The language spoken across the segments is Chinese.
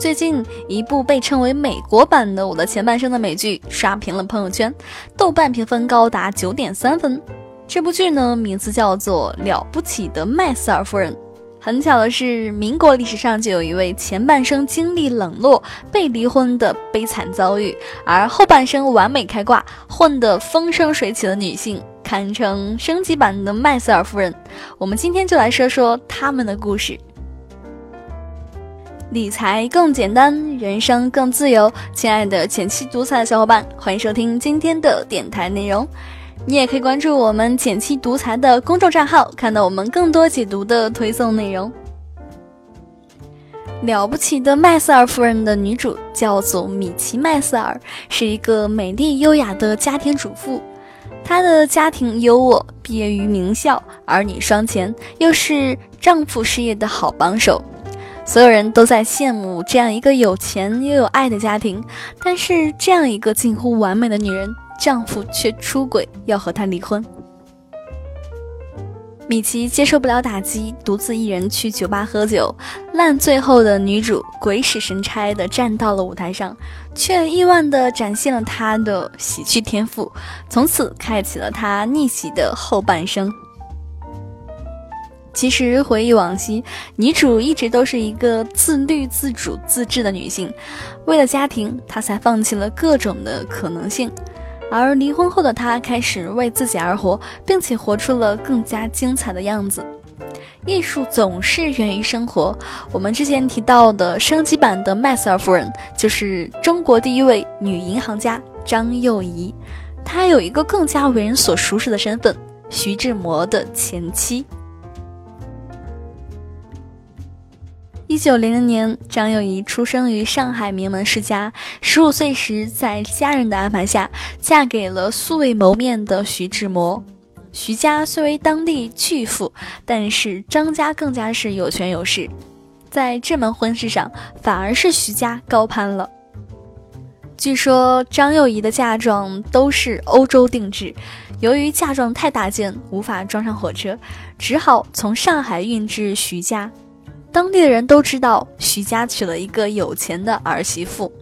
最近一部被称为美国版的《我的前半生》的美剧刷屏了朋友圈，豆瓣评分高达九点三分。这部剧呢，名字叫做《了不起的麦瑟尔夫人》。很巧的是，民国历史上就有一位前半生经历冷落、被离婚的悲惨遭遇，而后半生完美开挂、混得风生水起的女性，堪称升级版的麦瑟尔夫人。我们今天就来说说他们的故事。理财更简单，人生更自由。亲爱的前期独裁的小伙伴，欢迎收听今天的电台内容。你也可以关注我们简期独裁的公众账号，看到我们更多解读的推送内容。了不起的麦瑟尔夫人的女主叫做米奇·麦瑟尔，是一个美丽优雅的家庭主妇。她的家庭优渥，毕业于名校，儿女双全，又是丈夫事业的好帮手。所有人都在羡慕这样一个有钱又有爱的家庭，但是这样一个近乎完美的女人，丈夫却出轨，要和她离婚。米奇接受不了打击，独自一人去酒吧喝酒，烂醉后的女主鬼使神差地站到了舞台上，却意外地展现了她的喜剧天赋，从此开启了她逆袭的后半生。其实回忆往昔，女主一直都是一个自律、自主、自制的女性。为了家庭，她才放弃了各种的可能性。而离婚后的她开始为自己而活，并且活出了更加精彩的样子。艺术总是源于生活。我们之前提到的升级版的麦瑟尔夫人，就是中国第一位女银行家张幼仪。她有一个更加为人所熟识的身份——徐志摩的前妻。一九零零年，张幼仪出生于上海名门世家。十五岁时，在家人的安排下，嫁给了素未谋面的徐志摩。徐家虽为当地巨富，但是张家更加是有权有势。在这门婚事上，反而是徐家高攀了。据说张幼仪的嫁妆都是欧洲定制，由于嫁妆太大件，无法装上火车，只好从上海运至徐家。当地的人都知道徐家娶了一个有钱的儿媳妇，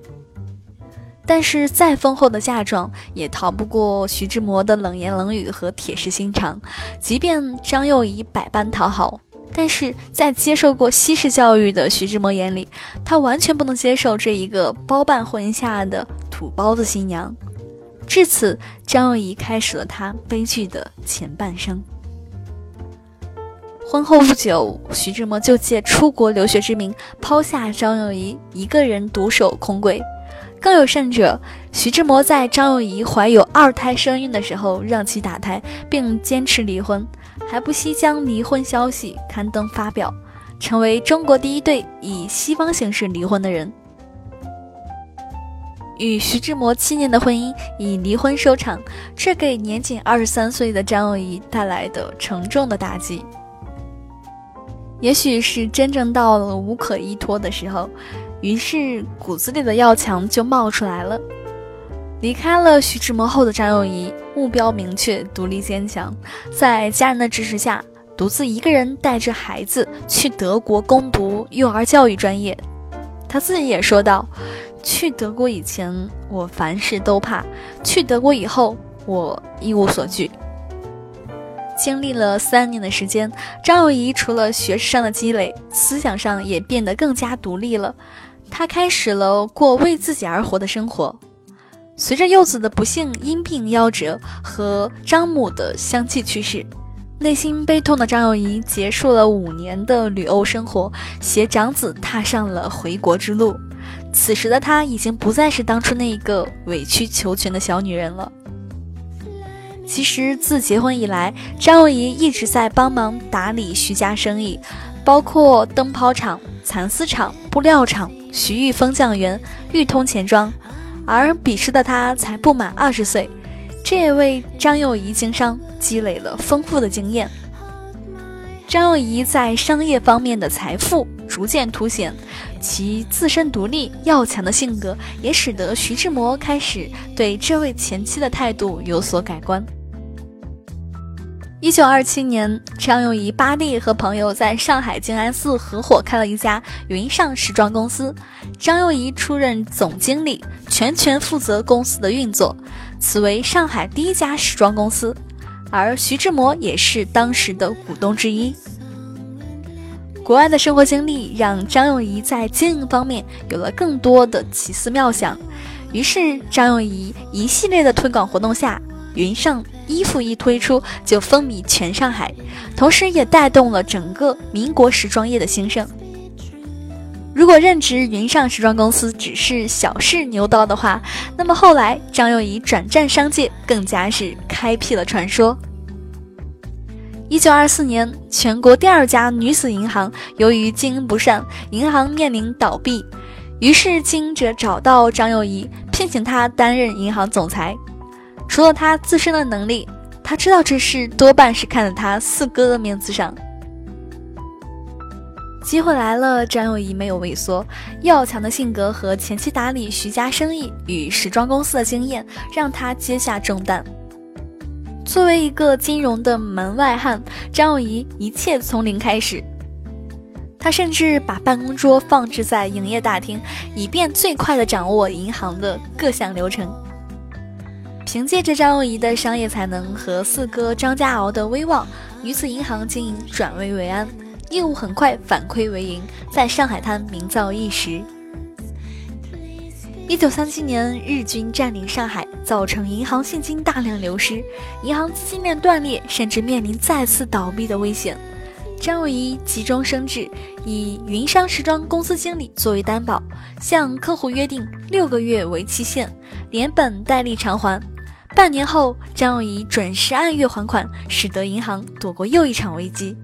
但是再丰厚的嫁妆也逃不过徐志摩的冷言冷语和铁石心肠。即便张幼仪百般讨好，但是在接受过西式教育的徐志摩眼里，他完全不能接受这一个包办婚姻下的土包子新娘。至此，张幼仪开始了她悲剧的前半生。婚后不久，徐志摩就借出国留学之名，抛下张幼仪一个人独守空闺。更有甚者，徐志摩在张幼仪怀有二胎身孕的时候，让其打胎，并坚持离婚，还不惜将离婚消息刊登发表，成为中国第一对以西方形式离婚的人。与徐志摩七年的婚姻以离婚收场，这给年仅二十三岁的张幼仪带来的沉重的打击。也许是真正到了无可依托的时候，于是骨子里的要强就冒出来了。离开了徐志摩后的张幼仪，目标明确，独立坚强，在家人的支持下，独自一个人带着孩子去德国攻读幼儿教育专业。他自己也说道：“去德国以前，我凡事都怕；去德国以后，我一无所惧。”经历了三年的时间，张幼仪除了学识上的积累，思想上也变得更加独立了。她开始了过为自己而活的生活。随着幼子的不幸因病夭折和张母的相继去世，内心悲痛的张幼仪结束了五年的旅欧生活，携长子踏上了回国之路。此时的她已经不再是当初那一个委曲求全的小女人了。其实自结婚以来，张幼仪一直在帮忙打理徐家生意，包括灯泡厂、蚕丝厂、布料厂、徐玉峰酱园、裕通钱庄。而彼时的她才不满二十岁，这也为张幼仪经商积累了丰富的经验。张幼仪在商业方面的财富逐渐凸显，其自身独立要强的性格，也使得徐志摩开始对这位前妻的态度有所改观。一九二七年，张幼仪、八弟和朋友在上海静安寺合伙开了一家云上时装公司，张幼仪出任总经理，全权负责公司的运作。此为上海第一家时装公司，而徐志摩也是当时的股东之一。国外的生活经历让张幼仪在经营方面有了更多的奇思妙想，于是张幼仪一系列的推广活动下，云上。衣服一推出就风靡全上海，同时也带动了整个民国时装业的兴盛。如果任职云上时装公司只是小试牛刀的话，那么后来张幼仪转战商界，更加是开辟了传说。一九二四年，全国第二家女子银行由于经营不善，银行面临倒闭，于是经营者找到张幼仪，聘请她担任银行总裁。除了他自身的能力，他知道这事多半是看在他四哥的面子上。机会来了，张幼仪没有畏缩，要强的性格和前期打理徐家生意与时装公司的经验，让他接下重担。作为一个金融的门外汉，张幼仪一切从零开始。他甚至把办公桌放置在营业大厅，以便最快的掌握银行的各项流程。凭借着张幼仪的商业才能和四哥张家敖的威望，女子银行经营转危为安，业务很快反亏为盈，在上海滩名噪一时。一九三七年，日军占领上海，造成银行现金大量流失，银行资金链断裂，甚至面临再次倒闭的危险。张幼仪急中生智，以云商时装公司经理作为担保，向客户约定六个月为期限，连本带利偿还。半年后，张幼仪准时按月还款，使得银行躲过又一场危机。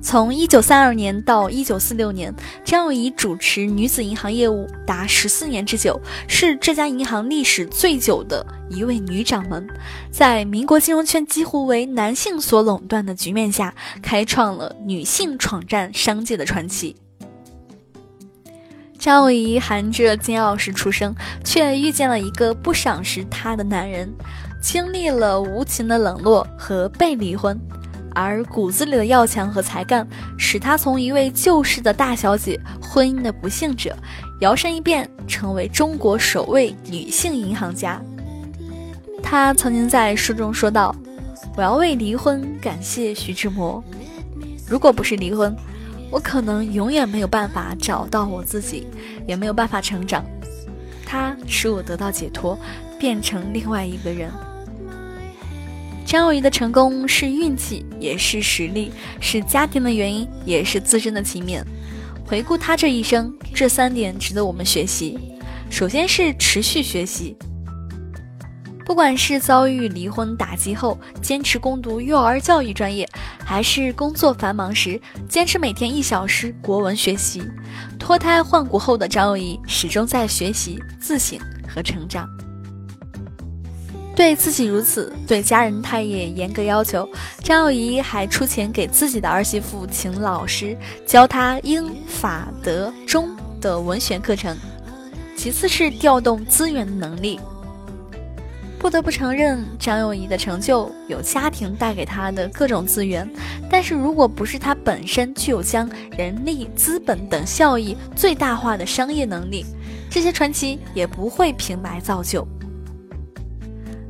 从1932年到1946年，张幼仪主持女子银行业务达十四年之久，是这家银行历史最久的一位女掌门。在民国金融圈几乎为男性所垄断的局面下，开创了女性闯战商界的传奇。张幼仪含着金钥匙出生，却遇见了一个不赏识她的男人，经历了无情的冷落和被离婚，而骨子里的要强和才干，使她从一位旧式的大小姐、婚姻的不幸者，摇身一变成为中国首位女性银行家。她曾经在书中说道：“我要为离婚感谢徐志摩，如果不是离婚。”我可能永远没有办法找到我自己，也没有办法成长。他使我得到解脱，变成另外一个人。张幼仪的成功是运气，也是实力，是家庭的原因，也是自身的勤勉。回顾他这一生，这三点值得我们学习。首先是持续学习。不管是遭遇离婚打击后坚持攻读幼儿教育专业，还是工作繁忙时坚持每天一小时国文学习，脱胎换骨后的张幼仪始终在学习、自省和成长。对自己如此，对家人他也严格要求。张幼仪还出钱给自己的儿媳妇请老师教她英法德中的文学课程。其次是调动资源能力。不得不承认，张幼仪的成就有家庭带给她的各种资源，但是如果不是她本身具有将人力、资本等效益最大化的商业能力，这些传奇也不会平白造就。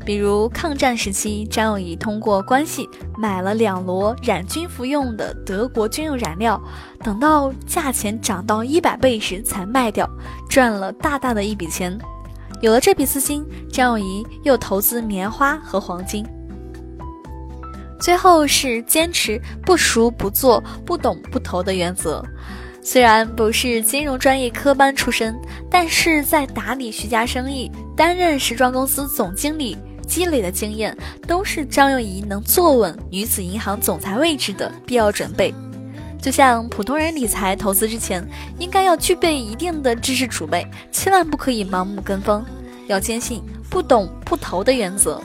比如抗战时期，张幼仪通过关系买了两摞染军服用的德国军用染料，等到价钱涨到一百倍时才卖掉，赚了大大的一笔钱。有了这笔资金，张幼仪又投资棉花和黄金。最后是坚持不熟不做、不懂不投的原则。虽然不是金融专业科班出身，但是在打理徐家生意、担任时装公司总经理积累的经验，都是张幼仪能坐稳女子银行总裁位置的必要准备。就像普通人理财投资之前，应该要具备一定的知识储备，千万不可以盲目跟风，要坚信不懂不投的原则。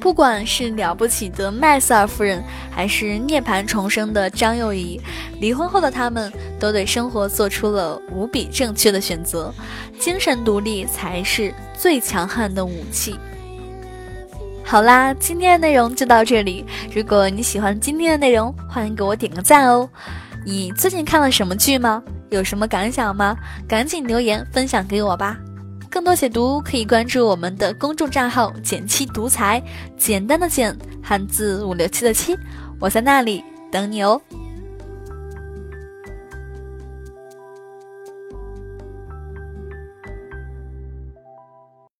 不管是了不起的麦瑟尔夫人，还是涅槃重生的张幼仪，离婚后的他们都对生活做出了无比正确的选择。精神独立才是最强悍的武器。好啦，今天的内容就到这里。如果你喜欢今天的内容，欢迎给我点个赞哦。你最近看了什么剧吗？有什么感想吗？赶紧留言分享给我吧。更多解读可以关注我们的公众账号“简七独裁”，简单的简，汉字五六七的七，我在那里等你哦。